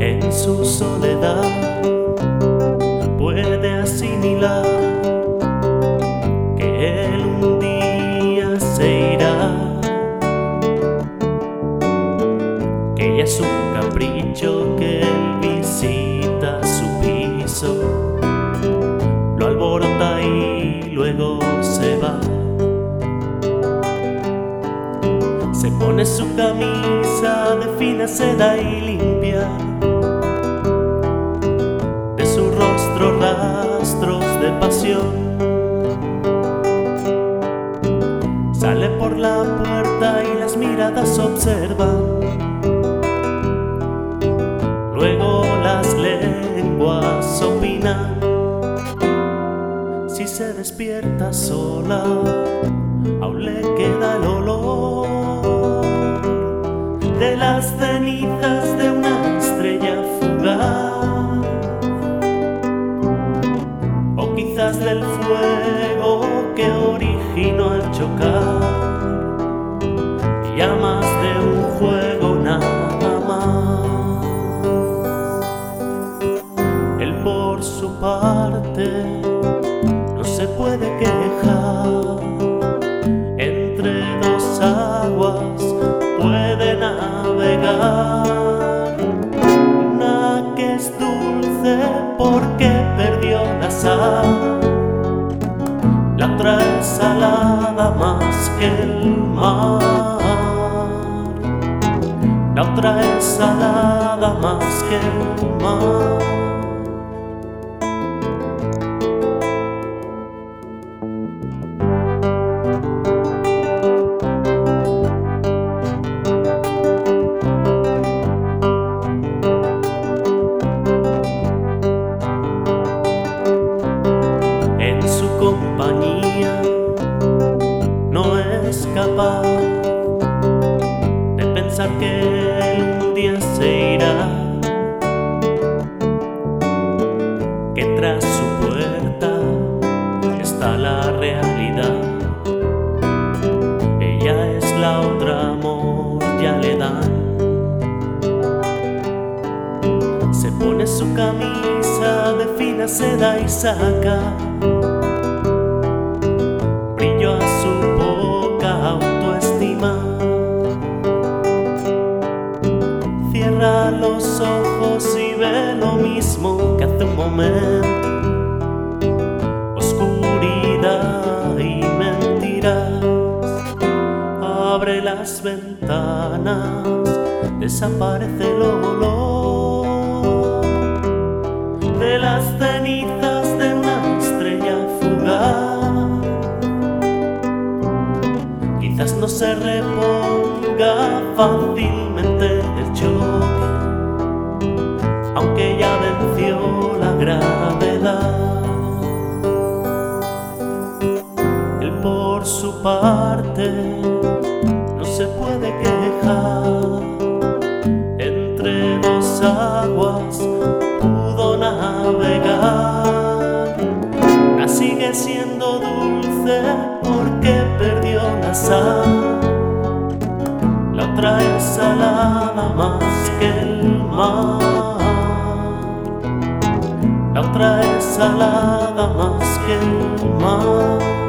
en su soledad puede asimilar que él un día se irá, que ya es un capricho que él visita su piso, lo alborota y luego se va. Se pone su camisa de fina seda y limpia la puerta y las miradas observan. Luego las lenguas opinan. Si se despierta sola, aún le queda el olor de las cenizas de una estrella fugaz. O quizás del Llamas de un juego nada más. Él por su parte no se puede quejar. Entre dos aguas puede navegar. Una que es dulce porque perdió la sal. La otra es salada más que el mar. La otra es salada más que el en su compañía pensar que un día se irá, que tras su puerta está la realidad. Ella es la otra amor, ya le dan. Se pone su camisa de fina seda y saca Cierra los ojos y ve lo mismo que hace un momento. Oscuridad y mentiras. Abre las ventanas, desaparece el olor de las cenizas de una estrella fugaz. Quizás no se reponga fácilmente por su parte no se puede quejar. Entre dos aguas pudo navegar. La sigue siendo dulce porque perdió la sal. La otra es salada más que el mar. La otra es salada más que el mar.